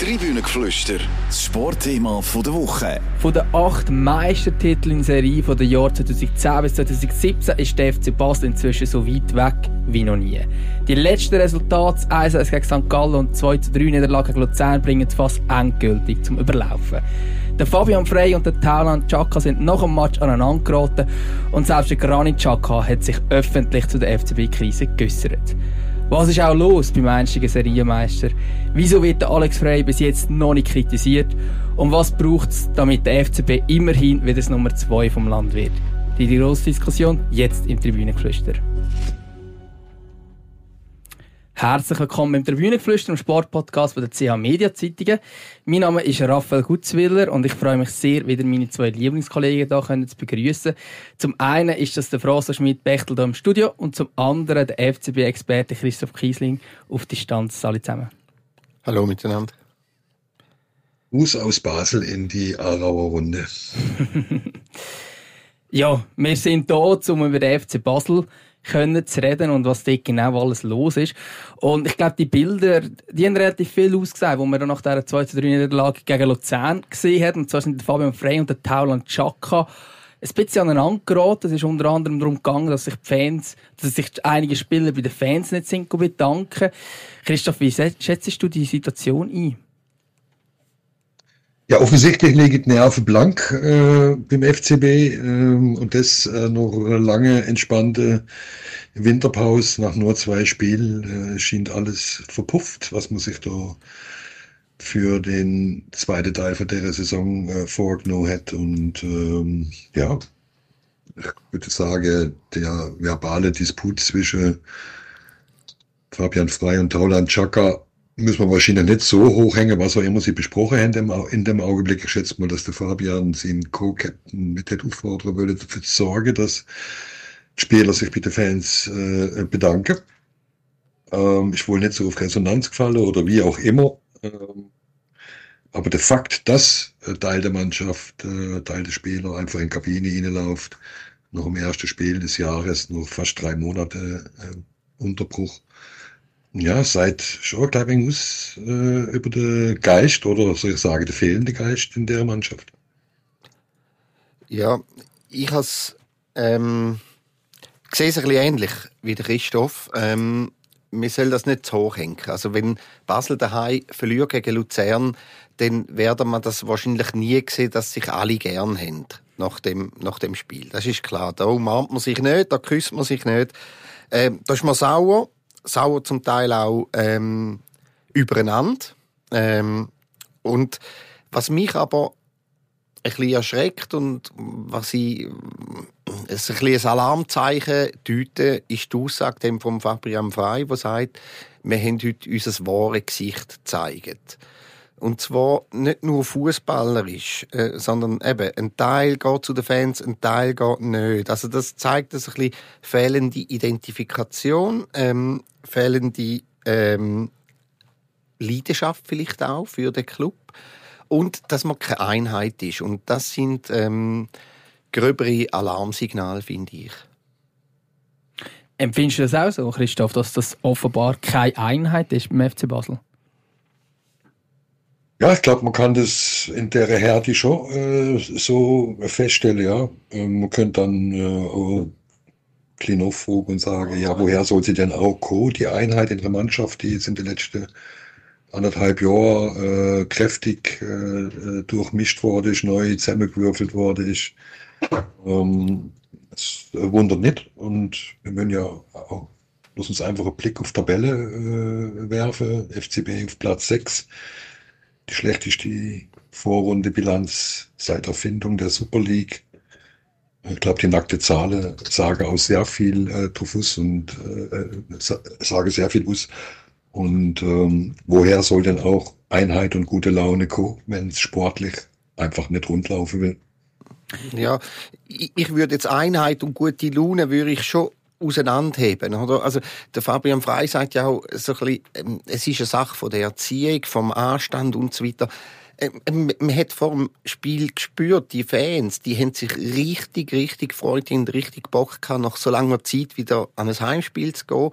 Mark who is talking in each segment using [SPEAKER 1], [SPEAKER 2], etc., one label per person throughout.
[SPEAKER 1] Tribünengeflüster, das Sportthema der Woche.
[SPEAKER 2] Von den acht Meistertiteln in Serie von den Jahren 2010 bis 2017 ist der FC Basel inzwischen so weit weg wie noch nie. Die letzten Resultate 1 gegen St. Gallen und 2 zu 3 Niederlagen gegen Luzern bringen es fast endgültig zum Überlaufen. Der Fabian Frey und der Thailand Chaka sind nach dem Match aneinander geraten und selbst der Granit Chaka hat sich öffentlich zu der FCB-Krise geäussert. Was ist auch los beim einstigen Serienmeister? Wieso wird der Alex Frey bis jetzt noch nicht kritisiert? Und was braucht es, damit der FCB immerhin wieder das Nummer 2 vom Land wird? Die, grosse Diskussion jetzt im Tribünengeflüster. Herzlich willkommen im Tribünengeflüster, im Sportpodcast der CH Media Zeitungen. Mein Name ist Raphael Gutzwiller und ich freue mich sehr, wieder meine zwei Lieblingskollegen hier zu begrüßen. Zum einen ist das der Froster Schmidt-Bechtel hier im Studio und zum anderen der FCB-Experte Christoph Kiesling auf Distanz. Alle zusammen.
[SPEAKER 3] Hallo miteinander.
[SPEAKER 4] Gruß aus Basel in die Aarauer Runde.
[SPEAKER 2] ja, wir sind hier, um über den FC Basel können zu reden und was dort genau alles los ist. Und ich glaube, die Bilder, die haben relativ viel ausgesehen, wo man dann nach dieser 2 3 Niederlage gegen Luzern gesehen hat. Und zwar sind Fabian Frey und der Tauland Chaka ein bisschen aneinander geraten. Es ist unter anderem darum gegangen, dass sich die Fans, dass sich einige Spieler bei den Fans nicht sind bedanken. Christoph, wie schätzt du die Situation ein?
[SPEAKER 4] Ja, offensichtlich liegt Nerven blank äh, beim FCB äh, und das äh, noch lange entspannte Winterpause nach nur zwei Spielen äh, schien alles verpufft, was man sich da für den zweiten Teil von der Saison äh, vorgenommen hat. Und ähm, ja, ich würde sagen, der verbale Disput zwischen Fabian Frey und Tauland Chaka müssen wir wahrscheinlich nicht so hochhängen, was auch immer sie besprochen haben in dem Augenblick. Ich schätze mal, dass der Fabian seinen Co-Captain mit der auffordern würde, dafür zu sorgen, dass die Spieler sich bei den Fans äh, bedanken. Ähm, ich wohl nicht so auf Resonanz gefallen oder wie auch immer. Ähm, aber der Fakt, dass äh, Teil der Mannschaft, äh, Teil der Spieler einfach in die Kabine reinläuft, noch im ersten Spiel des Jahres, nur fast drei Monate äh, Unterbruch, ja, seit schon, glaube ich, aus äh, über den Geist oder soll ich sagen, der fehlende Geist in der Mannschaft.
[SPEAKER 3] Ja, ich has, ähm, sehe es ein bisschen ähnlich wie der Christoph. Ähm, man soll das nicht zu hoch hängen. Also wenn Basel daheim verliert gegen Luzern, dann werden wir das wahrscheinlich nie sehen, dass sich alle gern haben nach dem, nach dem Spiel. Das ist klar. Da umarmt man sich nicht, da küsst man sich nicht. Ähm, da ist man sauer sauer zum Teil auch ähm, übereinander. Ähm, und was mich aber ein bisschen erschreckt und was ich ein, bisschen ein Alarmzeichen deute, ist die Aussage von Fabian Frey, der sagt, wir haben heute unser wahres Gesicht gezeigt. Und zwar nicht nur fußballerisch, äh, sondern eben ein Teil geht zu den Fans, ein Teil geht nicht. Also das zeigt das ein bisschen fehlende Identifikation, ähm, fehlende ähm, Leidenschaft vielleicht auch für den Club und dass man keine Einheit ist. Und das sind ähm, gröbere Alarmsignale, finde ich.
[SPEAKER 2] Empfindest du das auch so, Christoph, dass das offenbar keine Einheit ist beim FC Basel?
[SPEAKER 4] Ja, ich glaube, man kann das in der Härte schon äh, so feststellen, ja. Ähm, man könnte dann äh, auch Klinov und sagen, ja, woher soll sie denn auch kommen, die Einheit in der Mannschaft, die jetzt in den letzten anderthalb Jahren äh, kräftig äh, äh durchmischt worden ist, neu zusammengewürfelt worden ist. Ähm, das wundert nicht und wir müssen ja auch, lass uns einfach einen Blick auf die Tabelle äh, werfen, FCB auf Platz 6 die schlechteste Vorrunde-Bilanz seit Erfindung der Super League. Ich glaube, die nackte Zahlen sagen auch sehr viel äh, drauf und äh, sagen sehr viel aus. Und ähm, woher soll denn auch Einheit und gute Laune kommen, wenn es sportlich einfach nicht rundlaufen will?
[SPEAKER 3] Ja, ich würde jetzt Einheit und gute Laune würde ich schon auseinanderheben. Oder? Also, der Fabian Frey sagt ja auch so ein bisschen, ähm, es ist eine Sache von der Erziehung, vom Anstand und so weiter. Ähm, ähm, man hat vor dem Spiel gespürt, die Fans, die haben sich richtig, richtig gefreut, haben richtig Bock gehabt, nach so langer Zeit wieder an ein Heimspiel zu gehen.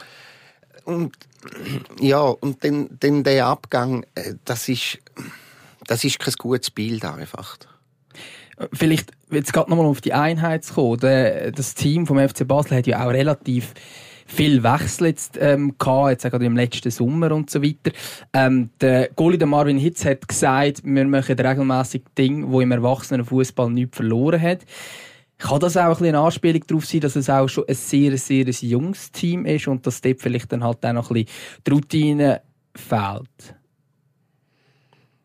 [SPEAKER 3] Und ja, und dann, dann der Abgang, äh, das ist, das ist kein gutes Bild einfach.
[SPEAKER 2] Vielleicht, jetzt gerade nochmal auf die Einheit zu kommen. Das Team vom FC Basel hat ja auch relativ viel Wechsel jetzt, ähm, gehabt, jetzt gerade im letzten Sommer und so weiter. Ähm, der Goalie, der Marvin Hitz, hat gesagt, wir machen regelmäßig Dinge, wo im Erwachsenenfußball nichts verloren hat. Kann das auch ein eine Anspielung darauf sein, dass es auch schon ein sehr, sehr junges Team ist und dass dort vielleicht dann halt auch noch ein bisschen die Routine fehlt?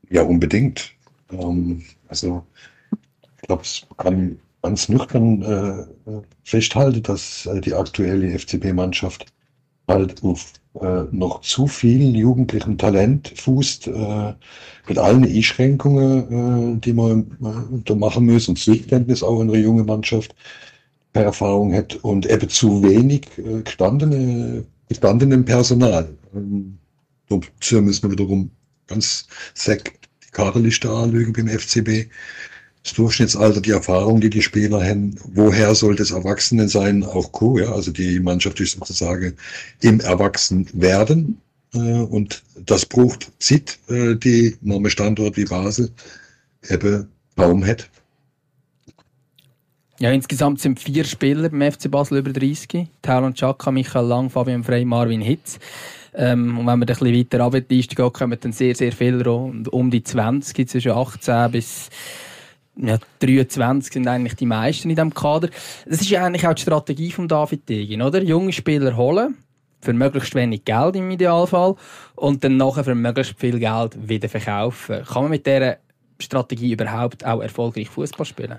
[SPEAKER 4] Ja, unbedingt. Ähm, also, glaube, es kann ganz nüchtern äh, festhalten, dass äh, die aktuelle FCB-Mannschaft halt auf äh, noch zu viel jugendlichem Talent fußt, äh, mit allen Einschränkungen, äh, die man äh, da machen muss und Zuständnis auch in einer jungen Mannschaft keine Erfahrung hat und eben zu wenig äh, gestandene, gestandenem Personal. Ähm, dazu müssen wir wiederum ganz sack die Kaderliste anlügen beim FCB das Durchschnittsalter, die Erfahrung, die die Spieler haben, woher soll das Erwachsene sein, auch Co. Ja, also die Mannschaft ist sozusagen im Erwachsenwerden äh, und das braucht Zeit, äh, die Name Standort wie Basel eben kaum hat.
[SPEAKER 2] Ja, insgesamt sind vier Spieler beim FC Basel über 30. Talon Chaka, Michael Lang, Fabian Frey, Marvin Hitz. Ähm, und wenn wir ein bisschen weiter runter kommen dann sehr, sehr viele um die 20, zwischen 18 bis ja, 23 sind eigentlich die meisten in diesem Kader. Das ist eigentlich auch die Strategie von David Degin, oder? Junge Spieler holen, für möglichst wenig Geld im Idealfall, und dann nachher für möglichst viel Geld wieder verkaufen. Kann man mit dieser Strategie überhaupt auch erfolgreich Fußball spielen?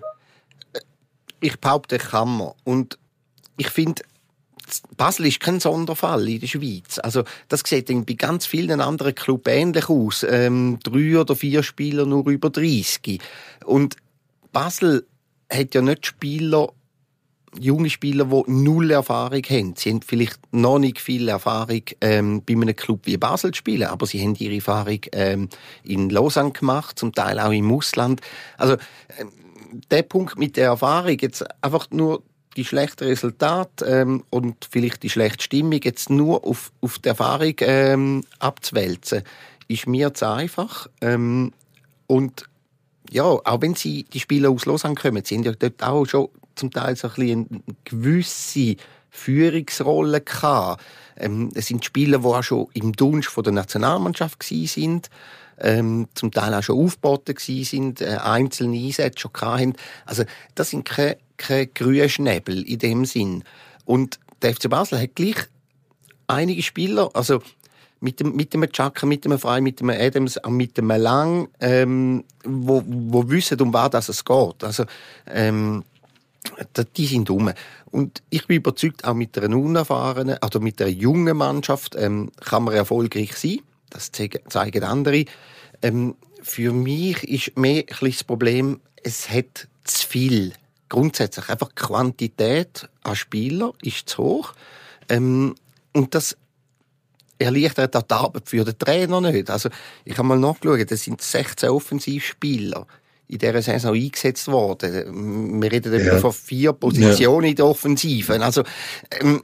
[SPEAKER 3] Ich behaupte, kann man. Und ich finde, Basel ist kein Sonderfall in der Schweiz. Also, das sieht bei ganz vielen anderen Clubs ähnlich aus. Ähm, drei oder vier Spieler nur über 30. Und Basel hat ja nicht Spieler, junge Spieler, die null Erfahrung haben. Sie haben vielleicht noch nicht viel Erfahrung ähm, bei einem Club wie Basel zu spielen, aber sie haben ihre Erfahrung ähm, in Lausanne gemacht, zum Teil auch im Ausland. Also ähm, der Punkt mit der Erfahrung, jetzt einfach nur die schlechten Resultate ähm, und vielleicht die schlechte Stimmung jetzt nur auf, auf die Erfahrung ähm, abzuwälzen, ist mir zu einfach. Ähm, und ja, auch wenn sie die Spieler aus Lausanne kommen, sie haben ja dort auch schon zum Teil so ein bisschen eine gewisse Führungsrolle gehabt. Ähm, es sind Spieler, die auch schon im Dunst von der Nationalmannschaft gewesen sind, ähm, zum Teil auch schon aufgeboten gewesen sind, äh, einzelne Einsätze schon hatten. Also das sind keine, keine Grünschnäbel in dem Sinn. Und der FC Basel hat gleich einige Spieler, also mit dem, mit dem Chaka, mit dem Frei, mit dem Adams, auch mit dem Lang, ähm, wo, wo wissen, um was es geht. Also, ähm, die sind dumm. Und ich bin überzeugt, auch mit einer unerfahrenen, also mit einer jungen Mannschaft ähm, kann man erfolgreich sein. Das zeigen andere. Ähm, für mich ist mehr das Problem, es hat zu viel. Grundsätzlich einfach Quantität an Spielern ist zu hoch. Ähm, und das erleichtert auch die Arbeit für den Trainer nicht. Also, ich habe mal nachgeschaut, es sind 16 Offensivspieler in dieser Saison eingesetzt worden. Wir reden ja. von vier Positionen ja. in der Offensive. Also, ähm,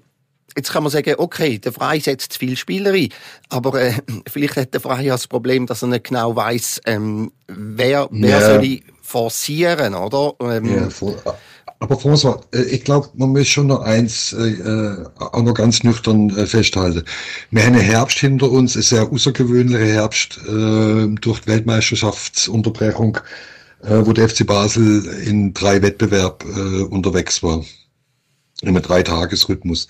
[SPEAKER 3] Jetzt kann man sagen, okay, der Frei setzt zu viel Spieler ein, aber äh, vielleicht hat der Frei das Problem, dass er nicht genau weiß, ähm, wer, wer ja. soll ich forcieren, oder? Ähm, ja,
[SPEAKER 4] aber François, äh, ich glaube, man muss schon noch eins äh, äh, auch noch ganz nüchtern äh, festhalten. Wir haben einen Herbst hinter uns, ein sehr außergewöhnlicher Herbst äh, durch die Weltmeisterschaftsunterbrechung, äh, wo der FC Basel in drei Wettbewerb äh, unterwegs war. Einem Dreitagesrhythmus.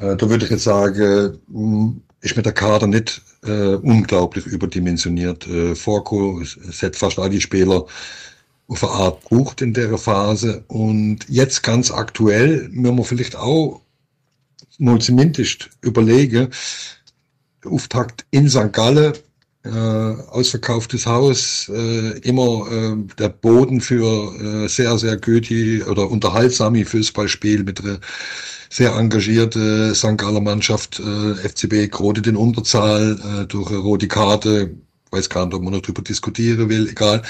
[SPEAKER 4] Äh, da würde ich jetzt sagen, hm, ist mit der Kader nicht äh, unglaublich überdimensioniert. Äh, Forco, hat fast alle Spieler auf eine Art braucht in der Phase. Und jetzt ganz aktuell, wenn man vielleicht auch mal zumindest überlegen, Auftakt in St. Gallen, äh, ausverkauftes Haus, äh, immer äh, der Boden für äh, sehr, sehr gute oder unterhaltsame Fußballspiel mit einer sehr engagierte St. Galler Mannschaft, äh, FCB gerade in Unterzahl äh, durch eine rote Karte, weiß gar nicht, ob man noch drüber diskutieren will, egal,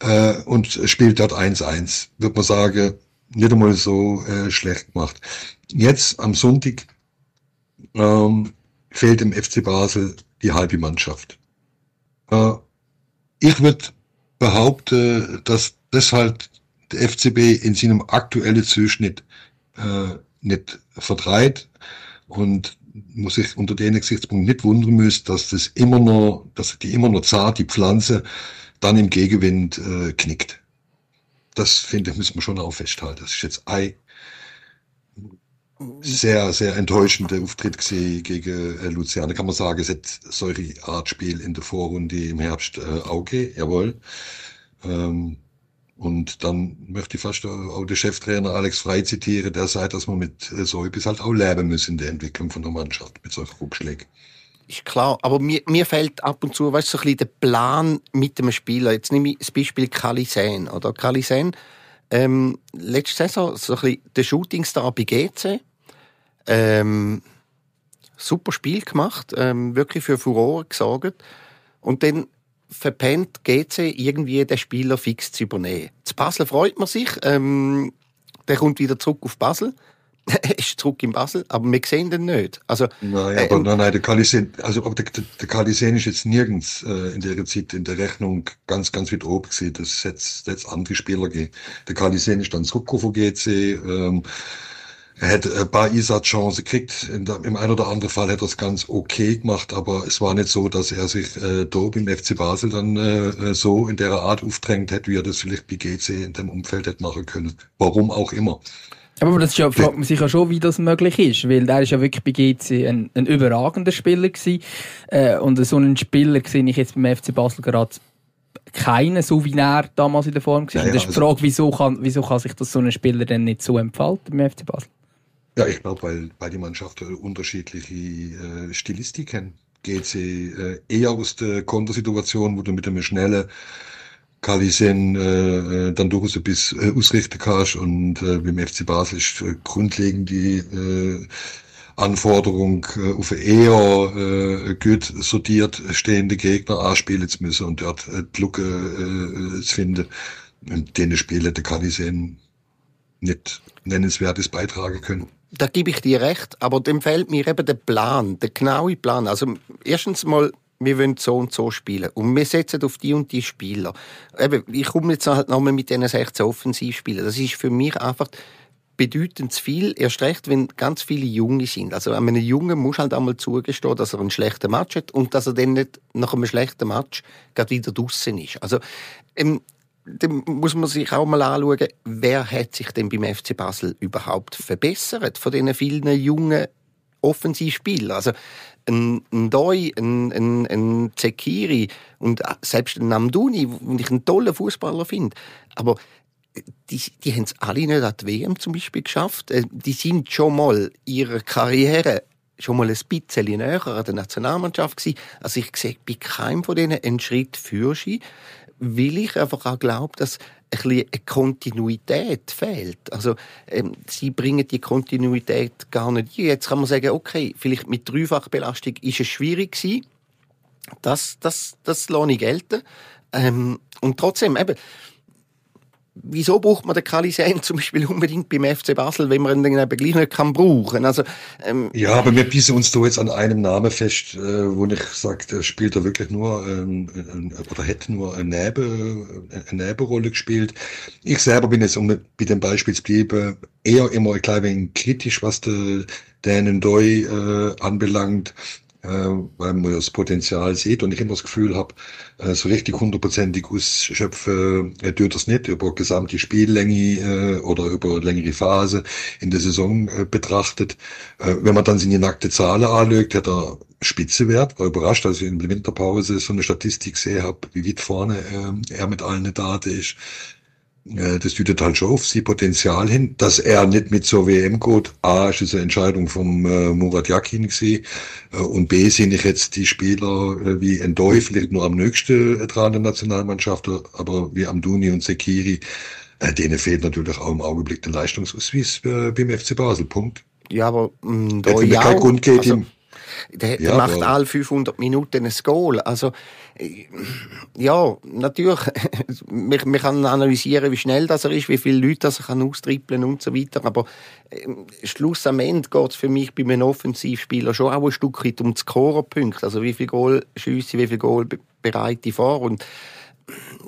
[SPEAKER 4] äh, und spielt dort 1-1. Wird man sagen, nicht einmal so äh, schlecht gemacht. Jetzt am Sonntag ähm, fehlt im FC Basel die halbe Mannschaft. Äh, ich würde behaupten, dass das halt der FCB in seinem aktuellen Zuschnitt äh, nicht vertreibt und muss ich unter den Gesichtspunkt nicht wundern müssen, dass das immer noch, dass die immer noch zart, die Pflanze, dann im Gegenwind äh, knickt. Das finde ich, müssen wir schon auch festhalten. Das ist jetzt ein sehr, sehr enttäuschender Auftritt gegen äh, Luzern. Da kann man sagen, es hat solche Art Spiel in der Vorrunde im Herbst äh, gegeben, jawohl. Ähm, und dann möchte ich fast auch den Cheftrainer Alex Frei zitieren, der sagt, dass man mit äh, so etwas halt auch leben muss in der Entwicklung von der Mannschaft, mit solchen Rückschlägen.
[SPEAKER 3] Ist klar, aber mir, mir fehlt ab und zu, weißt so ein bisschen der Plan mit dem Spieler. Jetzt nehme ich das Beispiel Kalisen, oder? Kalisen, ähm, letzte Saison so ein bisschen der Shootingstar bei GC, ähm, super Spiel gemacht, ähm, wirklich für Furore gesorgt. Und dann verpennt GC irgendwie den Spieler fix zu übernehmen. Zu Basel freut man sich. Ähm, der kommt wieder zurück auf Basel. er ist zurück in Basel, aber wir sehen den nicht. Also,
[SPEAKER 4] nein, aber äh, nein, nein, der Kalisen, also der, der, Kalisen ist jetzt nirgends äh, in der Zeit in der Rechnung ganz, ganz weit oben gesehen. Das hätte jetzt andere Spieler gegeben. Der Kalisen ist dann zurückgekommen von GC. Ähm, er hätte ein paar Einsatzchancen gekriegt. Im einen oder anderen Fall hätte er es ganz okay gemacht, aber es war nicht so, dass er sich äh, da beim FC Basel dann äh, so in der Art aufdrängt hätte, wie er das vielleicht bei GC in dem Umfeld hätte machen können. Warum auch immer.
[SPEAKER 2] Aber das ist ja, fragt man sich ja schon, wie das möglich ist, weil der ist ja wirklich bei GC ein, ein überragender Spieler gewesen. Äh, und so einen Spieler sehe ich jetzt beim FC Basel gerade keinen, so wie er damals in der Form war. Ja, ja, das ist die also Frage, wieso kann, wieso kann sich das so ein Spieler denn nicht so entfalten beim FC Basel?
[SPEAKER 4] Ja, ich glaube, weil beide Mannschaften unterschiedliche äh, Stilistik haben. Geht sie äh, eher aus der Kontersituation, wo du mit einem schnellen Kalisen äh, äh, dann durchaus ein bisschen äh, ausrichten kannst und äh, beim FC Basel ist äh, grundlegend die äh, Anforderung äh, auf eher äh, gut sortiert stehende Gegner anspielen zu müssen und dort äh, die Lücke äh, zu finden. Und denen Spiele der Kalisen nicht nennenswertes beitragen können
[SPEAKER 3] da gebe ich dir recht, aber dem fehlt mir eben der Plan, der genaue Plan. Also erstens mal, wir wollen so und so spielen und wir setzen auf die und die Spieler. Eben, ich komme jetzt halt nochmal mit diesen 16 Offensivspielern. Das ist für mich einfach bedeutend zu viel, erst recht, wenn ganz viele Junge sind. Also einem Jungen muss halt einmal zugestehen, dass er einen schlechten Match hat und dass er dann nicht nach einem schlechten Match gerade wieder draußen ist. Also ähm, dann muss man sich auch mal anschauen, wer hat sich denn beim FC Basel überhaupt verbessert von diesen vielen jungen Offensivspielern. Also ein, Doi, ein, ein, ein Zekiri und selbst ein Namduni, den ich einen tollen Fußballer finde. Aber die, die haben es alle nicht an die WM zum Beispiel geschafft. Äh, die sind schon mal ihrer Karriere schon mal ein bisschen näher an der Nationalmannschaft gewesen. Also ich sehe bei keinem von denen einen Schritt für sie weil ich einfach auch glaube, dass ein eine Kontinuität fehlt. Also ähm, sie bringen die Kontinuität gar nicht ein. Jetzt kann man sagen, okay, vielleicht mit Dreifachbelastung ist es schwierig gewesen. Das, das, das lasse ich gelten. Ähm, und trotzdem, eben, wieso braucht man den Kalisen zum Beispiel unbedingt beim FC Basel, wenn man ihn eben gleich nicht kann brauchen? Also,
[SPEAKER 4] ähm, ja, aber wir bissen uns da jetzt an einem Namen fest, äh, wo ich sage, der spielt da wirklich nur ähm, oder hätte nur eine, Nebe, eine Nebenrolle gespielt. Ich selber bin jetzt, um bei dem Beispiel zu bleiben, eher immer ein klein wenig kritisch, was der Dänen Doi äh, anbelangt weil man das Potenzial sieht und ich immer das Gefühl habe, äh, so richtig hundertprozentig ausschöpfen äh, tut das nicht über gesamte Spiellänge äh, oder über längere Phase in der Saison äh, betrachtet. Äh, wenn man dann seine nackte Zahlen anlegt, hat er Spitzewert, war überrascht, als ich in der Winterpause so eine Statistik gesehen habe, wie weit vorne äh, er mit allen Daten ist. Das deutet halt schon auf sie Potenzial hin, dass er nicht mit zur WM geht. A, ist es eine Entscheidung vom äh, Murat Yakin gewesen, äh, und B, sind ich jetzt die Spieler äh, wie Endoi, vielleicht nur am nächsten äh, dran der Nationalmannschaft, aber wie Amduni und Sekiri, äh, denen fehlt natürlich auch im Augenblick der Leistungsausweis äh, beim FC Basel. Punkt.
[SPEAKER 3] Ja, aber
[SPEAKER 4] Endoi ja. Kein Grund geht, also, ihm
[SPEAKER 3] Der, der macht alle 500 Minuten ein Goal. Also, äh, ja, natürlich, man, man kann analysieren, wie schnell das er ist, wie viele Leute das er kann austrippeln und so weiter, aber äh, Schluss am Ende geht es für mich bei einem Offensivspieler schon auch ein Stück weit um die Scorerpunkte, also wie viel Goal schiessen, wie viel Goal bereite vor? Und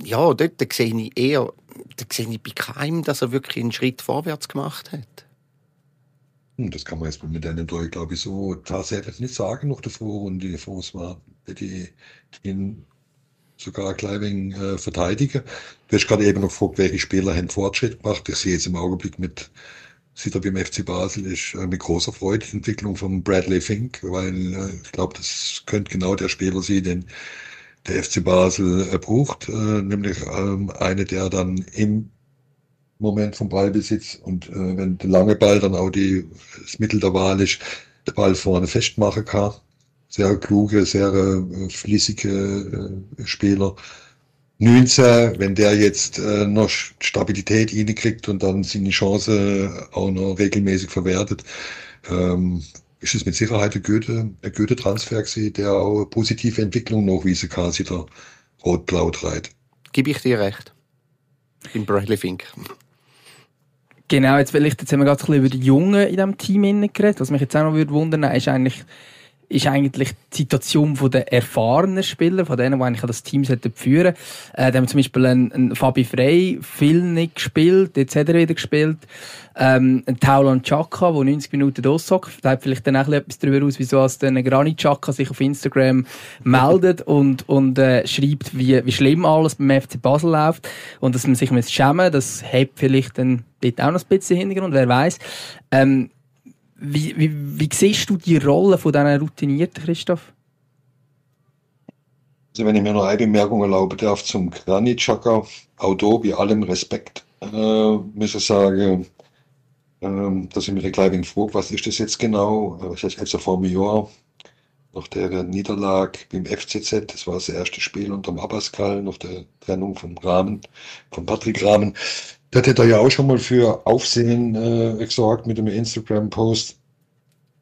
[SPEAKER 3] ja, dort sehe ich eher, da sehe ich bei keinem, dass er wirklich einen Schritt vorwärts gemacht hat.
[SPEAKER 4] Hm, das kann man jetzt mit einem Tor, glaube ich, so tatsächlich nicht sagen, noch davor und die es war, die ihn sogar gleich wegen äh, verteidigen. Du hast gerade eben noch gefragt, welche Spieler haben Fortschritt gemacht. Ich sehe jetzt im Augenblick mit, sieht er beim FC Basel, ist äh, mit großer Freude die Entwicklung von Bradley Fink, weil äh, ich glaube, das könnte genau der Spieler sein, den der FC Basel äh, braucht, äh, nämlich ähm, eine, der dann im Moment vom Ballbesitz und äh, wenn der lange Ball dann auch die, das Mittel der Wahl ist, der Ball vorne festmachen kann. Sehr kluge, sehr äh, fließige äh, Spieler. 19, wenn der jetzt äh, noch Stabilität kriegt und dann seine Chance auch noch regelmäßig verwertet, ähm, ist es mit Sicherheit ein Goethe, ein Goethe-Transfer gewesen, der auch eine positive Entwicklung nachweisen kann, seit der Rot-Blau treibt.
[SPEAKER 3] Gebe ich dir recht. Im Bradley Fink.
[SPEAKER 2] Genau, jetzt vielleicht jetzt haben wir gerade ein bisschen über die Jungen in diesem Team geredet. Was mich jetzt auch noch würde wundern, ist eigentlich ist eigentlich die Situation der erfahrenen Spieler, von denen, die eigentlich das Team führen sollten. Äh, da haben zum Beispiel einen, einen Fabi Frey viel nicht gespielt, jetzt hat er wieder gespielt. Ähm, ein Taulan Chaka, der 90 Minuten aussockt. Da hat vielleicht dann auch etwas darüber aus, wieso als dann Granit Chaka sich auf Instagram meldet und, und äh, schreibt, wie, wie schlimm alles beim FC Basel läuft und dass man sich muss schämen das hat vielleicht dann dort auch noch ein bisschen Hintergrund, wer weiß. Ähm, wie, wie, wie siehst du die Rolle von diesen Routinierten, Christoph?
[SPEAKER 4] Also wenn ich mir noch eine Bemerkung erlauben darf zum Granitschaka, auch bei allem Respekt, äh, muss ich sagen, äh, dass ich mich gleich ein frage, was ist das jetzt genau? Äh, das ist jetzt vor einem Jahr, nach der Niederlage beim FCZ, das war das erste Spiel unter dem Abascal, nach der Trennung vom Rahmen, von Patrick Rahmen. Das hätte er ja auch schon mal für Aufsehen äh, gesorgt mit dem Instagram-Post.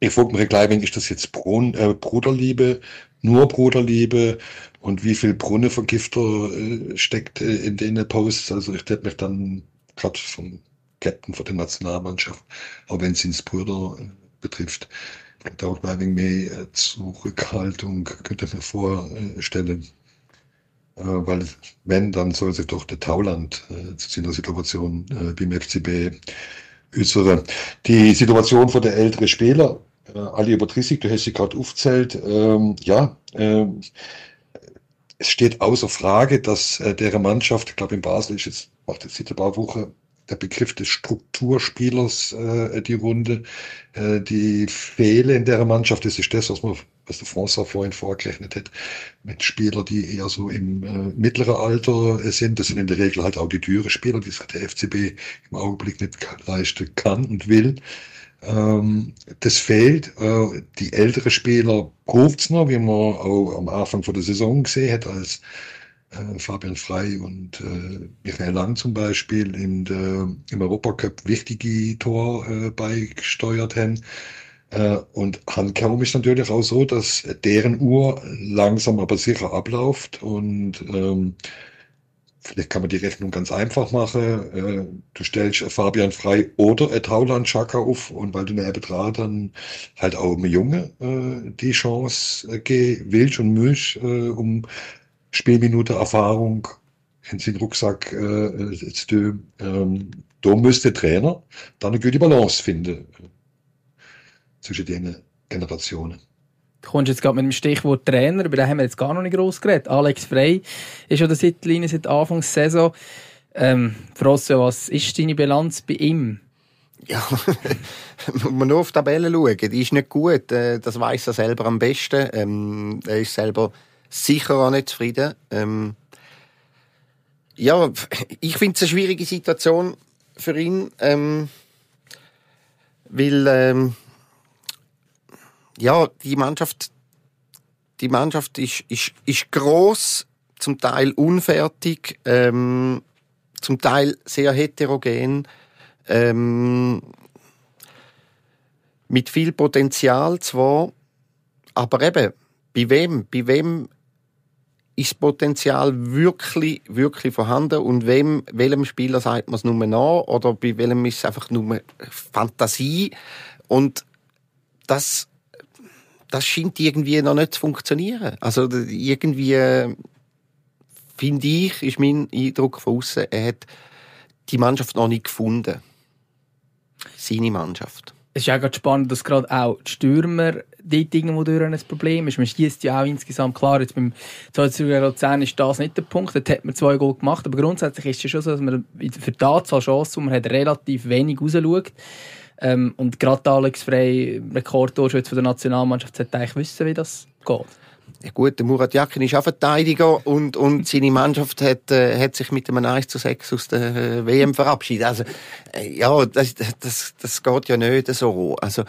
[SPEAKER 4] Ich frage mich gleich, ist das jetzt Brun äh, Bruderliebe, nur Bruderliebe und wie viel Brunnenvergifter äh, steckt äh, in den Posts? Also ich hätte mich dann gerade vom Captain für die Nationalmannschaft, auch wenn es ins Brüder äh, betrifft, da auch mal ein wenig mehr äh, Zurückhaltung könnte ich mir vorstellen. Äh, weil wenn, dann soll sich doch der Tauland äh, zu seiner Situation äh, beim FCB äußern. Die Situation von der älteren Spieler, äh, Ali über 30, du hast sie gerade aufgezählt, ähm, ja, äh, es steht außer Frage, dass äh, deren Mannschaft, ich glaube in Basel ist jetzt, macht jetzt seit ein paar Wochen der Begriff des Strukturspielers äh, die Runde, äh, die Fehler in der Mannschaft, das ist das, was man was der François vorhin vorgerechnet hat, mit Spielern, die eher so im äh, mittleren Alter sind. Das sind in der Regel halt auch die teure Spieler, die der FCB im Augenblick nicht leisten kann und will. Ähm, das fehlt. Äh, die ältere Spieler braucht's noch, wie man auch am Anfang von der Saison gesehen hat, als äh, Fabian Frey und äh, Michael Lang zum Beispiel in der, im Europacup wichtige Tor äh, beigesteuert haben. Äh, und handkehrum ist natürlich auch so, dass deren Uhr langsam aber sicher abläuft und ähm, Vielleicht kann man die Rechnung ganz einfach machen. Äh, du stellst Fabian Frei oder Tauland Chaka auf und weil du eine dran dann halt auch einem Junge äh, die Chance äh, willst und musst, äh, um Spielminute Erfahrung in den Rucksack äh, zu tun. Ähm, da müsste der Trainer dann eine gute Balance finden zwischen den Generationen.
[SPEAKER 2] Du kommst jetzt gerade mit dem Stichwort Trainer, über den haben wir jetzt gar noch nicht groß geredet. Alex Frey ist schon der Seitenlinie seit Anfang der Saison. Ähm, Frosso, was ist deine Bilanz bei ihm?
[SPEAKER 3] Ja, muss man nur auf die Tabelle schauen. Die ist nicht gut. Äh, das weiß er selber am besten. Ähm, er ist selber sicher auch nicht zufrieden. Ähm, ja, ich finde es eine schwierige Situation für ihn, ähm, weil ähm, ja die Mannschaft die Mannschaft ist ist ist groß, zum Teil unfertig, ähm, zum Teil sehr heterogen, ähm, mit viel Potenzial zwar, aber eben, bei wem, bei wem ist das Potenzial wirklich, wirklich vorhanden und wem, welchem Spieler sagt man es nur nach oder bei welchem ist es einfach nur Fantasie und das, das scheint irgendwie noch nicht zu funktionieren. Also irgendwie finde ich, ist mein Eindruck von außen, er hat die Mannschaft noch nicht gefunden. Seine Mannschaft.
[SPEAKER 2] Es ist ja gerade spannend, dass gerade auch die Stürmer dort irgendwo durch ein Problem ist. Man schießt ja auch insgesamt klar, jetzt beim 2010 ist das nicht der Punkt, dort hat man zwei Goal gemacht, aber grundsätzlich ist es schon so, dass man für die Anzahl Chancen, man hat relativ wenig rausschaut. Ähm, und gerade Alex Frey, Rekordtorschütze der Nationalmannschaft, sollte eigentlich wissen, wie das geht.
[SPEAKER 3] Ja gut, der Murat Yakin ist auch Verteidiger und, und seine Mannschaft hat, äh, hat sich mit einem 1 zu 6 aus der äh, WM verabschiedet. Also, äh, ja, das, das, das geht ja nicht so. Also,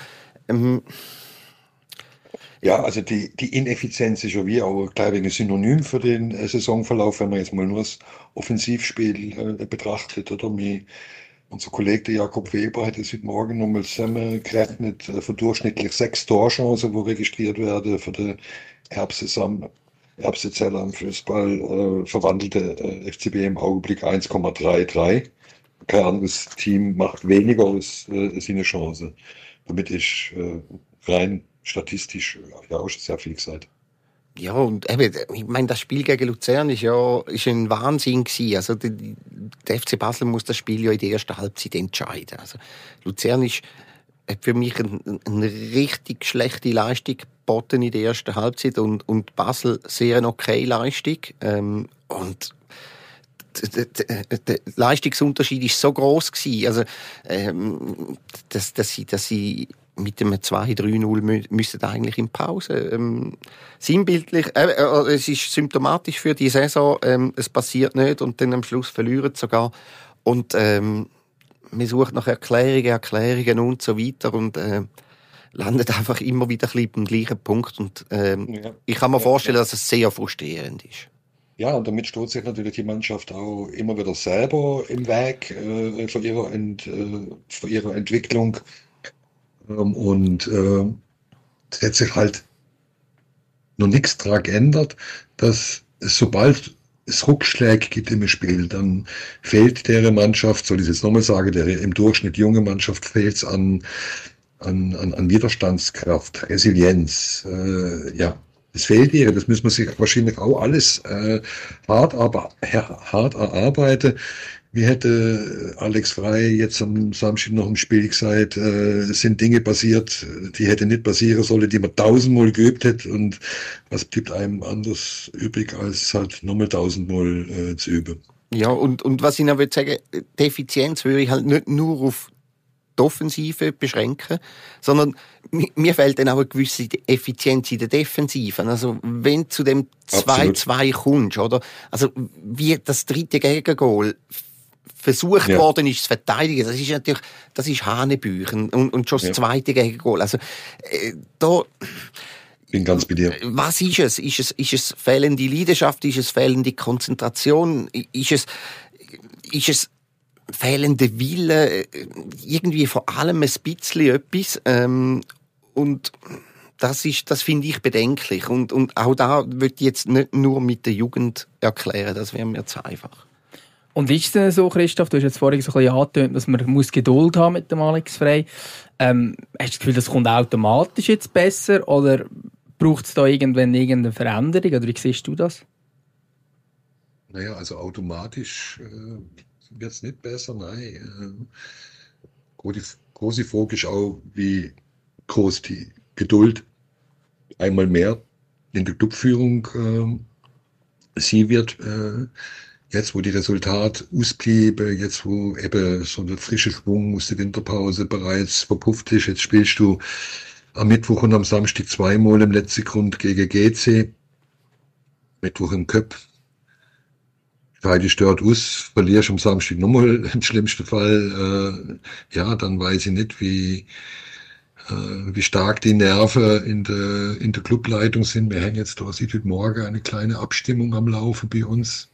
[SPEAKER 3] ähm,
[SPEAKER 4] ja, also die, die Ineffizienz ist ja wie auch gleich ein Synonym für den äh, Saisonverlauf, wenn man jetzt mal nur das Offensivspiel äh, betrachtet. Oder wie unser Kollege Jakob Weber hat es heute Morgen nochmal zusammengerechnet, äh, für durchschnittlich sechs Torchancen, die registriert werden für die Herbstsaison. Erbsezeller am Fußball äh, verwandelte äh, FCB im Augenblick 1,33. Kein anderes Team macht weniger als äh, seine Chance. Damit ist äh, rein statistisch ja auch sehr viel gesagt.
[SPEAKER 3] Ja, und eben, ich meine, das Spiel gegen Luzern ist ja ist ein Wahnsinn gewesen. Also, die, der FC Basel muss das Spiel ja in der ersten Halbzeit entscheiden. Also, Luzern ist, hat für mich eine, eine richtig schlechte Leistung geboten in der ersten Halbzeit und, und Basel sehr eine okay Leistung. Ähm, und der Leistungsunterschied ist so groß gewesen, also ähm, dass, dass sie, dass sie mit dem 2-3-0 müssen eigentlich in Pause. Ähm, sinnbildlich, äh, äh, es ist symptomatisch für die Saison, ähm, es passiert nicht und dann am Schluss verlieren sogar. Und ähm, man sucht nach Erklärungen, Erklärungen und so weiter und äh, landet einfach immer wieder ein beim gleichen Punkt. Und ähm, ja. ich kann mir vorstellen, dass es sehr frustrierend ist.
[SPEAKER 4] Ja, und damit steht sich natürlich die Mannschaft auch immer wieder selber im Weg äh, für, ihre Ent, äh, für ihre Entwicklung. Ähm, und äh, es hat sich halt noch nichts daran geändert, dass sobald es Rückschläge gibt im Spiel, dann fehlt der Mannschaft, soll ich jetzt nochmal sagen, der im Durchschnitt junge Mannschaft fehlt es an, an, an, an Widerstandskraft, Resilienz, äh, ja, es fehlt ihr, das müssen wir sich wahrscheinlich auch alles äh, hart, aber hart erarbeiten. Wie hätte Alex Frey jetzt am Samstag noch im Spiel gesagt, äh, es sind Dinge passiert, die hätte nicht passieren sollen, die man tausendmal geübt hätte und was bleibt einem anders übrig, als halt nochmal tausendmal äh, zu üben.
[SPEAKER 3] Ja, und, und was ich noch würde sagen, die Effizienz würde ich halt nicht nur auf die Offensive beschränken, sondern mir fehlt dann auch eine gewisse Effizienz in der Defensive. Also wenn zu dem 2-2 kommst, oder? Also wie das dritte Gegengol versucht ja. worden ist zu verteidigen, das ist natürlich, das ist Hanebüchen und, und schon das ja. zweite Gegengol. Also äh, da
[SPEAKER 4] bin ganz bei dir.
[SPEAKER 3] Was ist es? Ist es, ist es fehlende Leidenschaft? Ist es fehlende Konzentration? Ist es, ist es fehlende Wille, irgendwie vor allem ein bisschen etwas. Ähm, und das ist, das finde ich bedenklich. Und, und auch da würde ich jetzt nicht nur mit der Jugend erklären, das wäre mir zu einfach.
[SPEAKER 2] Und ist es denn so, Christoph, du hast jetzt vorhin so ein bisschen angetönt, dass man muss Geduld haben mit dem Alex Frey. Ähm, hast du das Gefühl, das kommt automatisch jetzt besser oder braucht es da irgendwann irgendeine Veränderung oder wie siehst du das?
[SPEAKER 4] Naja, also automatisch äh, wird es nicht besser, nein. Äh, die große Frage ist auch, wie groß die Geduld einmal mehr in der Clubführung äh, sie wird. Äh, jetzt, wo die Resultate ausblieben, jetzt, wo eben so eine frische Schwung aus der Winterpause bereits verpufft ist, jetzt spielst du am Mittwoch und am Samstag zweimal im letzten Grund gegen GC. Mittwoch im Köp, Heidi stört aus, verlierst am Samstag nochmal im schlimmsten Fall. Äh, ja, dann weiß ich nicht, wie, äh, wie stark die Nerven in der, in der Clubleitung sind. Wir hängen jetzt da, sieht heute Morgen eine kleine Abstimmung am Laufen bei uns.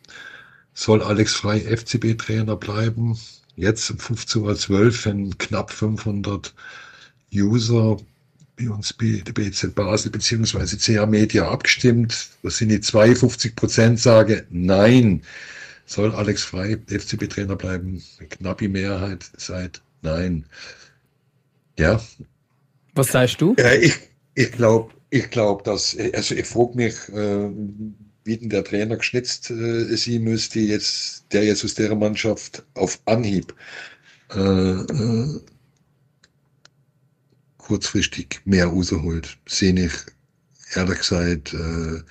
[SPEAKER 4] Soll Alex Frei FCB-Trainer bleiben? Jetzt um 15.12 Uhr, wenn knapp 500 User bei uns bei der BZ Basel beziehungsweise CA Media abgestimmt. Das sind die 52 Prozent sagen, nein, soll Alex Frei FCB-Trainer bleiben. Eine knappe Mehrheit sagt nein. Ja.
[SPEAKER 2] Was sagst du?
[SPEAKER 4] Ja, ich ich glaube, ich glaube, dass, also ich frage mich, äh, denn der Trainer geschnitzt äh, sein müsste, jetzt, der jetzt aus der Mannschaft auf Anhieb äh, äh, kurzfristig mehr rausholt. Sehe ich ehrlich gesagt äh,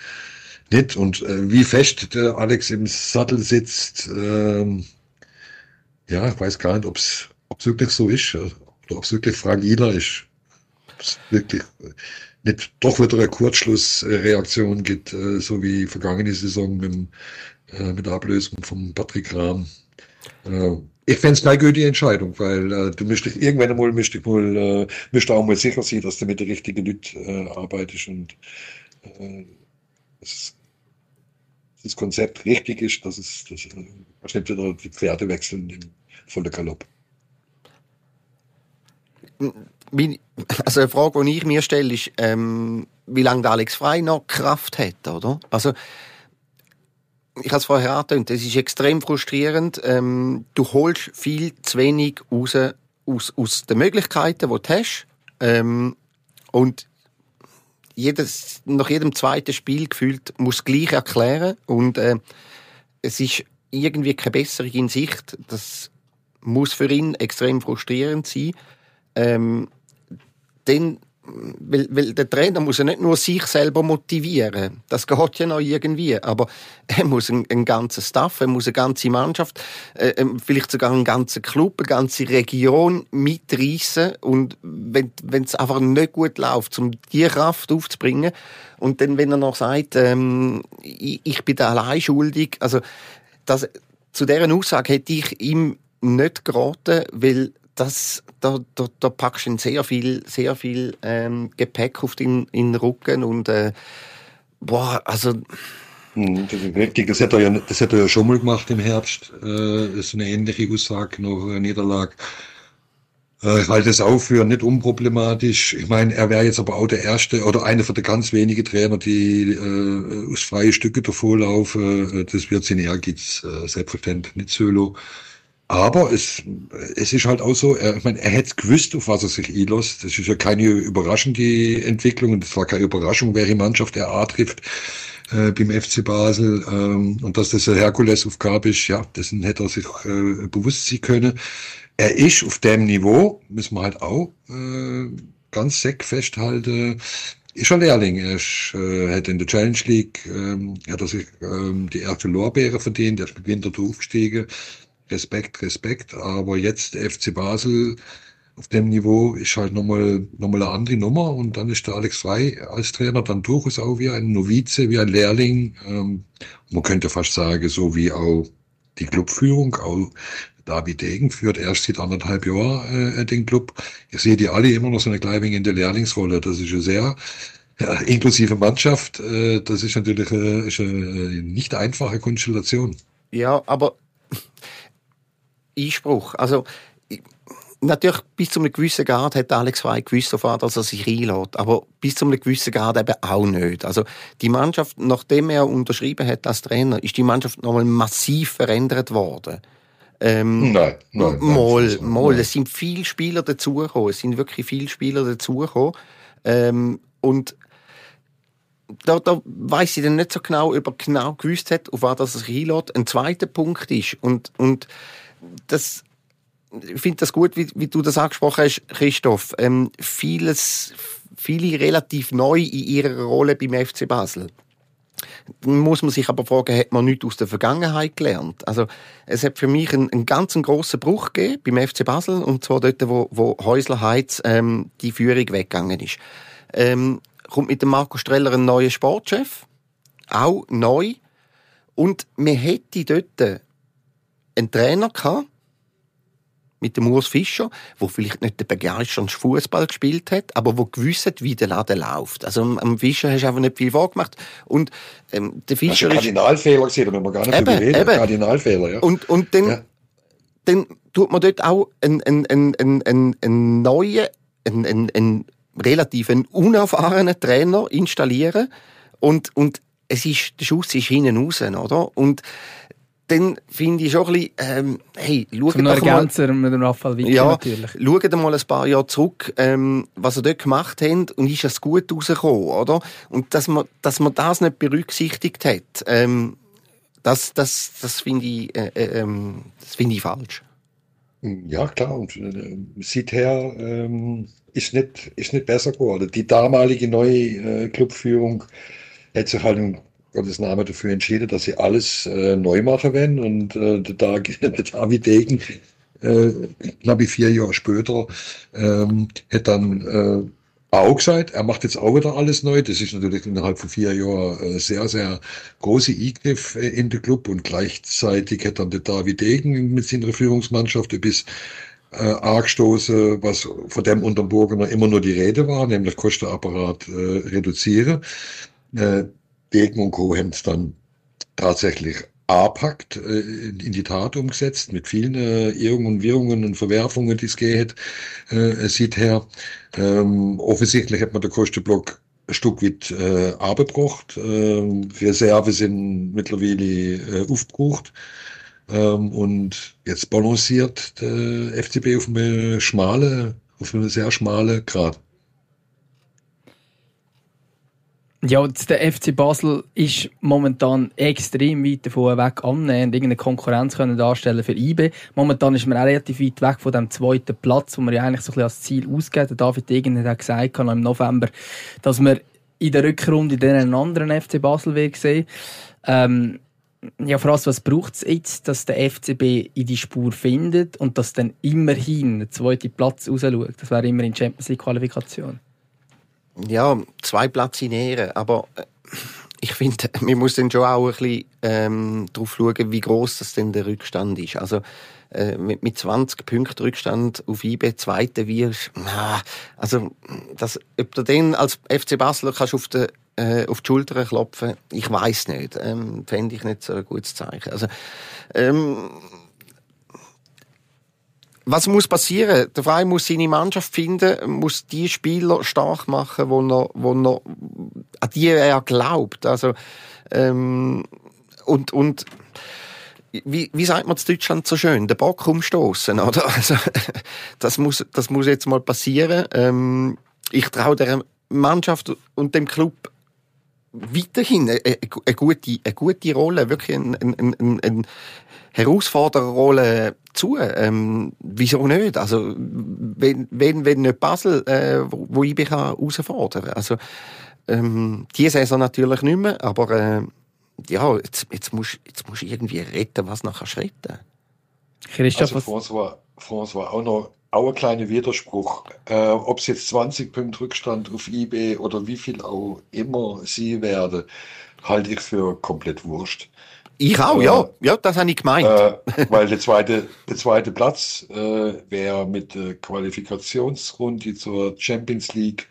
[SPEAKER 4] nicht. Und äh, wie fest der Alex im Sattel sitzt, äh, ja, ich weiß gar nicht, ob es wirklich so ist oder ob es wirklich fragiler ist. Ob's wirklich nicht doch wieder eine Kurzschlussreaktion gibt, äh, so wie vergangene Saison mit, äh, mit der Ablösung von Patrick Rahm. Äh, ich fände es keine gute Entscheidung, weil äh, du müsstest irgendwann einmal müsst ich mal, äh, müsst auch mal sicher sein, dass du mit den richtigen Leuten äh, arbeitest und äh, das, das Konzept richtig ist, dass es dass, äh, nicht wieder die Pferde wechseln im vollen Galopp.
[SPEAKER 3] Also eine Frage, die ich mir stelle, ist, ähm, wie lange Alex Frei noch Kraft hat, oder? Also ich habe es vorher angetönt, es ist extrem frustrierend. Ähm, du holst viel zu wenig raus aus, aus den Möglichkeiten, die du hast. Ähm, und jedes, nach jedem zweiten Spiel gefühlt muss gleich erklären. Und äh, es ist irgendwie keine Besserung in Sicht. Das muss für ihn extrem frustrierend sein. Ähm, dann weil, weil der Trainer muss ja nicht nur sich selber motivieren, das geht ja noch irgendwie, aber er muss einen, einen ganzen Staff, er muss eine ganze Mannschaft, äh, ähm, vielleicht sogar einen ganzen Club, eine ganze Region mitreißen und wenn es einfach nicht gut läuft, um die Kraft aufzubringen und dann, wenn er noch sagt, ähm, ich, ich bin da allein schuldig, also das, zu deren Aussage hätte ich ihm nicht geraten, weil das, da, da, da packst du sehr viel, sehr viel ähm, Gepäck auf den, in den Rücken und äh, boah, also
[SPEAKER 4] hm, das hat er ja, das hat er ja schon mal gemacht im Herbst. Äh, das ist eine ähnliche Aussage nach Niederlage. Äh, ich halte es auch für nicht unproblematisch. Ich meine, er wäre jetzt aber auch der erste oder einer von den ganz wenigen Trainer, die äh, aus freie Stücke davorlaufen. Äh, das wird in Ehrgeiz äh, selbstverständlich nicht solo. Aber es, es ist halt auch so, er, ich meine, er hätte gewusst, auf was er sich einlässt. Das ist ja keine überraschende Entwicklung und es war keine Überraschung, welche Mannschaft er A trifft äh, beim FC Basel. Ähm, und dass das eine Herkulesaufgabe ist, ja, dessen hätte er sich äh, bewusst sein können. Er ist auf dem Niveau, müssen wir halt auch äh, ganz seck festhalten, ist ein Lehrling. Er ist, äh, hat in der Challenge League ähm, hat er sich ähm, die erste Lorbeere verdient, er ist mit Winter aufgestiegen Respekt, Respekt. Aber jetzt FC Basel auf dem Niveau ist halt nochmal nochmal eine andere Nummer und dann ist der Alex Frei als Trainer dann durchaus auch wie ein Novize, wie ein Lehrling. Ähm, man könnte fast sagen, so wie auch die Clubführung, auch David Degen führt erst seit anderthalb Jahren äh, den Club. Ihr seht die alle immer noch so eine Kleibing in der Lehrlingsrolle. Das ist ja sehr ja, inklusive Mannschaft. Äh, das ist natürlich äh, ist eine nicht einfache Konstellation.
[SPEAKER 3] Ja, aber Einspruch. Also, natürlich bis zu einem gewissen Grad hat Alex Frey gewusst sofort, dass er sich einlädt. Aber bis zu einem gewissen Grad eben auch nicht. Also, die Mannschaft, nachdem er unterschrieben hat als Trainer, ist die Mannschaft nochmal massiv verändert worden.
[SPEAKER 4] Ähm, nein, nein,
[SPEAKER 3] mal, nein, mal. Es sind viele Spieler dazugekommen. Es sind wirklich viele Spieler dazugekommen. Ähm, und da, da weiß ich dann nicht so genau, ob er genau gewusst hat, auf was er sich einlädt. Ein zweiter Punkt ist, und, und das, ich finde das gut, wie, wie, du das angesprochen hast, Christoph. Ähm, vieles, viele relativ neu in ihrer Rolle beim FC Basel. Dann muss man sich aber fragen, hat man nichts aus der Vergangenheit gelernt? Also, es hat für mich einen, einen ganz grossen Bruch gegeben beim FC Basel, und zwar dort, wo, wo Häusler Heiz ähm, die Führung weggegangen ist. Ähm, kommt mit dem Marco Streller ein neuer Sportchef, auch neu, und man hätte dort einen Trainer gehabt, mit dem Urs Fischer, wo vielleicht nicht der begeisternde Fußball gespielt hat, aber wo gewusst hat, wie der Laden läuft. Also am Fischer hast du einfach nicht viel vorgemacht. Und ähm, der Fischer
[SPEAKER 4] das ist ein Kardinalfehler gesehen, da müssen wir gar nicht eben, reden. Eben. Kardinalfehler, ja.
[SPEAKER 3] Und, und dann, ja. dann tut man dort auch einen, einen, einen, einen, einen neuen, einen, einen, einen relativ einen unerfahrenen Trainer installieren und, und es ist, der Schuss ist hinten raus, oder? Und dann finde ich schon ein bisschen, ähm, hey, schaut
[SPEAKER 2] Zum
[SPEAKER 3] doch mal,
[SPEAKER 2] mit dem Raphael Wicker
[SPEAKER 3] ja,
[SPEAKER 2] natürlich.
[SPEAKER 3] schaut mal ein paar Jahre zurück, ähm, was er dort gemacht hat und ist es gut rausgekommen, oder? Und dass man, dass man das nicht berücksichtigt hat, ähm, das, das, das finde ich, äh, äh, ähm, das finde ich falsch.
[SPEAKER 4] Ja, klar. Und äh, seither ähm, ist nicht, ist nicht besser geworden. Die damalige neue äh, Clubführung hat sich halt Gottes Name dafür entschieden, dass sie alles äh, neu machen werden. Und äh, der David Degen, äh, glaube ich, vier Jahre später, ähm, hat dann äh, auch gesagt, er macht jetzt auch wieder alles neu. Das ist natürlich innerhalb von vier Jahren äh, sehr, sehr große Eingriff äh, in den Club und gleichzeitig hat dann der David Degen mit seiner Führungsmannschaft etwas äh, angestoßen, was von dem unterm Burgener immer nur die Rede war, nämlich Kostenapparat äh, reduzieren. Äh, Degen und Co. haben es dann tatsächlich A-Pakt äh, in die Tat umgesetzt, mit vielen äh, Irrungen und Wirrungen und Verwerfungen, die es geht, äh, sieht her. Ähm, offensichtlich hat man den Kostenblock ein Stück weit äh, abgebracht. Ähm, Reserve sind mittlerweile äh, aufgebraucht. Ähm, und jetzt balanciert der FCB auf einem schmale, auf einem sehr schmale Grad.
[SPEAKER 2] Ja, der FC Basel ist momentan extrem weit davon weg, annähernd irgendeine Konkurrenz können darstellen für IB. Momentan ist man auch relativ weit weg von dem zweiten Platz, wo man ja eigentlich so ein bisschen als Ziel ausgeht. Der David Degen hat gesagt im November, dass man in der Rückrunde dann einen anderen FC Basel wird sehen. Ähm, ja, vor allem, was braucht es jetzt, dass der FCB in die Spur findet und dass dann immerhin der zweite Platz rausschaut? Das wäre immer in Champions League Qualifikation.
[SPEAKER 3] Ja, zwei Plätze in Ehre, aber äh, ich finde, man muss dann schon auch ein bisschen ähm, darauf schauen, wie groß das denn der Rückstand ist. Also äh, mit, mit 20 Punkten Rückstand auf IB Zweite wirst, na, also das, ob du den als FC Basel kannst auf die, äh, auf die Schulter klopfen, ich weiß nicht, ähm, fände ich nicht so ein gutes Zeichen. Also ähm, was muss passieren? Der Verein muss seine Mannschaft finden, muss die Spieler stark machen, wo er, wo er, an die er glaubt. Also, ähm, und, und, wie, wie sagt man in Deutschland so schön? Der Bock umstoßen, oder? Also, das muss, das muss jetzt mal passieren. Ähm, ich traue der Mannschaft und dem Club weiterhin eine, eine, gute, eine gute Rolle, wirklich eine, eine, eine, Herausfordererrolle zu. Ähm, wieso nicht? Also, wenn, wenn, wenn nicht Basel, äh, wo, wo ich mich herausfordern kann. Also, ähm, die Saison natürlich nicht mehr, aber äh, ja, jetzt, jetzt musst jetzt musst du irgendwie retten, was nachher retten.
[SPEAKER 2] Christoph,
[SPEAKER 4] Also François, François auch noch auch ein kleiner Widerspruch. Äh, Ob es jetzt 20 Punkte Rückstand auf eBay oder wie viel auch immer sie werden, halte ich für komplett wurscht.
[SPEAKER 3] Ich auch,
[SPEAKER 4] Äh,
[SPEAKER 3] ja. Ja, das habe ich gemeint.
[SPEAKER 4] Äh, weil der zweite, der zweite Platz äh, wäre mit der Qualifikationsrunde zur Champions League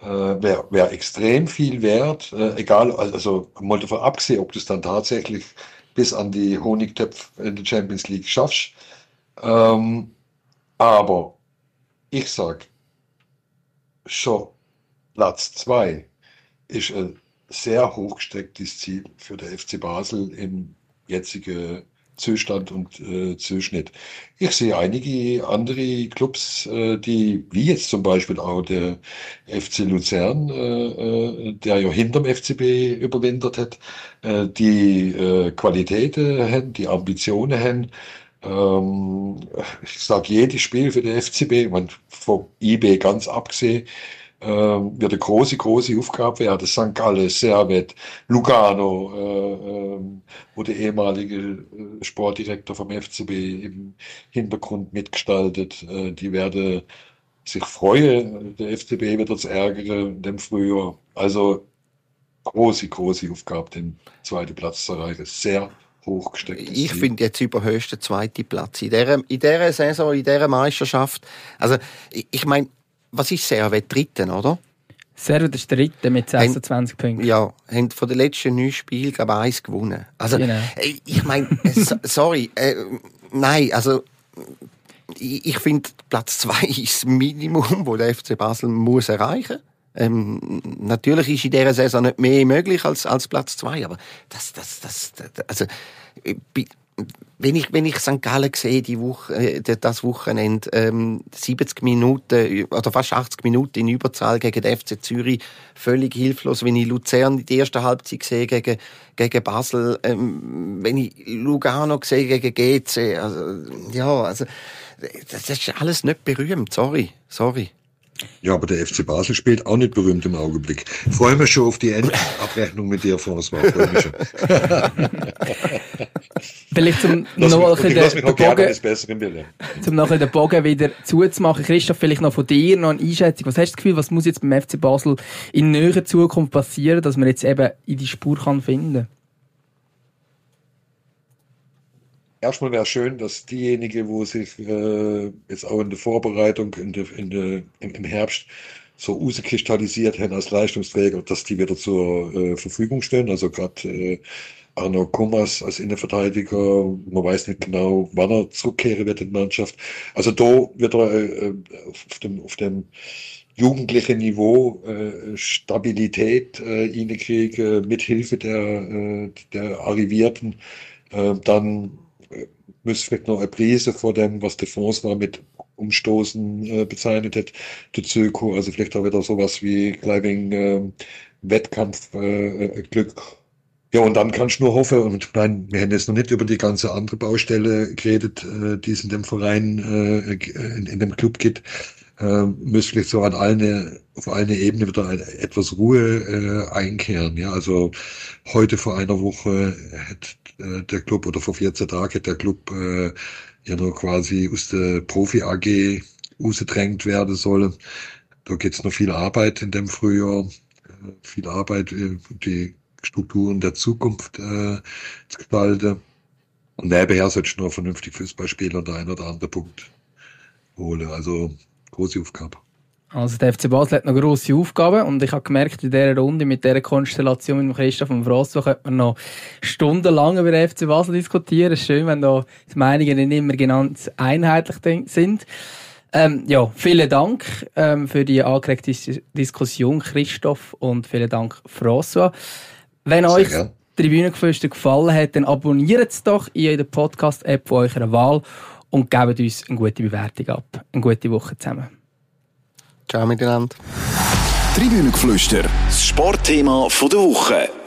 [SPEAKER 4] äh, wäre wär extrem viel wert. Äh, egal, also mal davon abgesehen, ob du es dann tatsächlich bis an die Honigtöpfe in der Champions League schaffst. Ähm, aber ich sag, schon Platz zwei ist ein sehr hochgestecktes Ziel für der FC Basel im jetzigen Zustand und äh, Zuschnitt. Ich sehe einige andere Clubs, äh, die, wie jetzt zum Beispiel auch der FC Luzern, äh, äh, der ja hinterm FCB überwintert hat, äh, die äh, Qualitäten haben, die Ambitionen haben. Ähm, ich sage, jedes Spiel für den FCB, man vom IB ganz abgesehen, ähm, wird eine große, große Aufgabe werden. St. Gallen, Servet, Lugano, äh, ähm, wo der ehemalige äh, Sportdirektor vom FCB im Hintergrund mitgestaltet. Äh, die werden sich freuen. Der FCB wird uns ärgern dem Frühjahr. Also große, große Aufgabe, den zweiten Platz zu erreichen. Sehr hochgesteckt.
[SPEAKER 3] Ich finde jetzt überhöchst der zweite Platz. In dieser, in dieser Saison, in dieser Meisterschaft. Also, ich, meine, was ist Servet Dritten, oder?
[SPEAKER 2] Servet ist der Dritte mit 26 Punkten.
[SPEAKER 3] Ja, haben von den letzten neun Spielen, glaube ich, eins gewonnen. Also,
[SPEAKER 2] Genau.
[SPEAKER 3] ich meine, äh, so, sorry, äh, nein, also, ich, ich finde, Platz zwei ist das Minimum, wo der FC Basel muss erreichen ähm, natürlich ist in dieser Saison nicht mehr möglich als, als Platz zwei, aber das, das, das, das also, wenn ich, wenn ich St. Gallen sehe, die Woche, äh, das Wochenende, ähm, 70 Minuten oder fast 80 Minuten in Überzahl gegen den FC Zürich, völlig hilflos. Wenn ich Luzern die erste Halbzeit sehe gegen, gegen Basel, ähm, wenn ich Lugano sehe gegen GC, also, ja, also, das ist alles nicht berühmt, sorry, sorry.
[SPEAKER 4] Ja, aber der FC Basel spielt auch nicht berühmt im Augenblick. Freue mich schon auf die Endabrechnung mit dir, François. Freue mich schon.
[SPEAKER 2] Vielleicht zum
[SPEAKER 4] lass
[SPEAKER 2] noch
[SPEAKER 4] mich,
[SPEAKER 2] ein bisschen den. Bogen, zum den Bogen wieder zuzumachen. Christoph, vielleicht noch von dir noch eine Einschätzung. Was hast du das Gefühl, was muss jetzt beim FC Basel in näherer Zukunft passieren, dass man jetzt eben in die Spur kann finden?
[SPEAKER 4] Erstmal wäre schön, dass diejenigen, wo sich äh, jetzt auch in der Vorbereitung in der, in der, im, im Herbst so rauskristallisiert haben als Leistungsträger, dass die wieder zur äh, Verfügung stehen. Also gerade äh, Arno Komas als Innenverteidiger, man weiß nicht genau, wann er zurückkehren wird in die Mannschaft. Also da wird er äh, auf dem, auf dem jugendlichen Niveau äh, Stabilität äh, hinkriegen, mit Hilfe der, äh, der Arrivierten. Äh, dann müsste vielleicht noch eine Prise vor dem, was der François mit Umstoßen äh, bezeichnet hat, der Zöko, also vielleicht auch wieder sowas wie Climbing äh, Wettkampf äh, äh, Glück. Ja, und dann kannst du nur hoffen, und meine, wir haben jetzt noch nicht über die ganze andere Baustelle geredet, äh, die es in dem Verein, äh, in, in dem Club gibt, äh, müsste vielleicht so an allen, auf allen Ebenen wieder ein, etwas Ruhe äh, einkehren. Ja, also heute vor einer Woche hat äh, der Club oder vor 14 Tagen hat der Club äh, ja nur quasi aus der Profi AG ausgedrängt werden sollen. Da geht's noch viel Arbeit in dem Frühjahr, äh, viel Arbeit, äh, die Strukturen der Zukunft äh, zu gestalten. Und nebenher sollst du noch vernünftig Fußball und der ein oder andere Punkt holen. Also große Aufgabe.
[SPEAKER 2] Also der FC Basel hat noch grosse Aufgaben und ich habe gemerkt, in dieser Runde mit dieser Konstellation mit dem Christoph und Frosso könnte man noch stundenlang über den FC Basel diskutieren. Es ist schön, wenn da die Meinungen nicht immer ganz einheitlich sind. Ähm, ja, vielen Dank ähm, für die angeregte Dis- Diskussion, Christoph, und vielen Dank, François. Wenn
[SPEAKER 4] Sehr
[SPEAKER 2] euch. Tribünengeflüster gefallen hat, dann abonniert es doch in der Podcast-App von eurer Wahl und gebt uns eine gute Bewertung ab. Eine gute Woche zusammen.
[SPEAKER 3] Ciao miteinander.
[SPEAKER 1] Tribünengeflüster, das Sportthema der Woche.